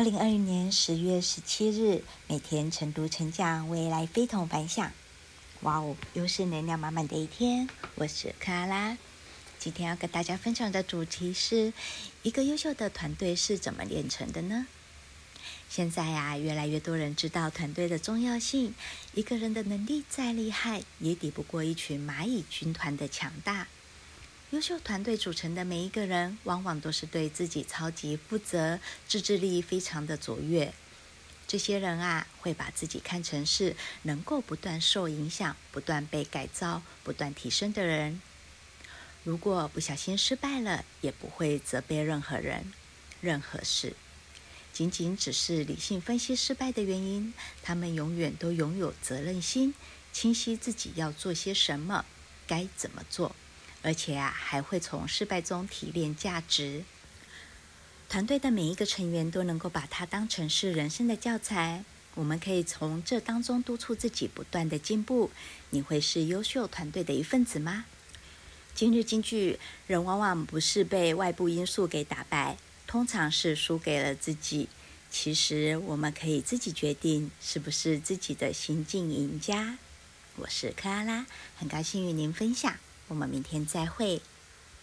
二零二零年十月十七日，每天晨读晨讲，未来非同凡响。哇哦，又是能量满满的一天。我是克拉拉，今天要跟大家分享的主题是：一个优秀的团队是怎么炼成的呢？现在呀、啊，越来越多人知道团队的重要性。一个人的能力再厉害，也抵不过一群蚂蚁军团的强大。优秀团队组成的每一个人，往往都是对自己超级负责、自制力非常的卓越。这些人啊，会把自己看成是能够不断受影响、不断被改造、不断提升的人。如果不小心失败了，也不会责备任何人、任何事，仅仅只是理性分析失败的原因。他们永远都拥有责任心，清晰自己要做些什么，该怎么做。而且啊，还会从失败中提炼价值。团队的每一个成员都能够把它当成是人生的教材。我们可以从这当中督促自己不断的进步。你会是优秀团队的一份子吗？今日金句：人往往不是被外部因素给打败，通常是输给了自己。其实我们可以自己决定是不是自己的新晋赢家。我是克拉拉，很高兴与您分享。我们明天再会。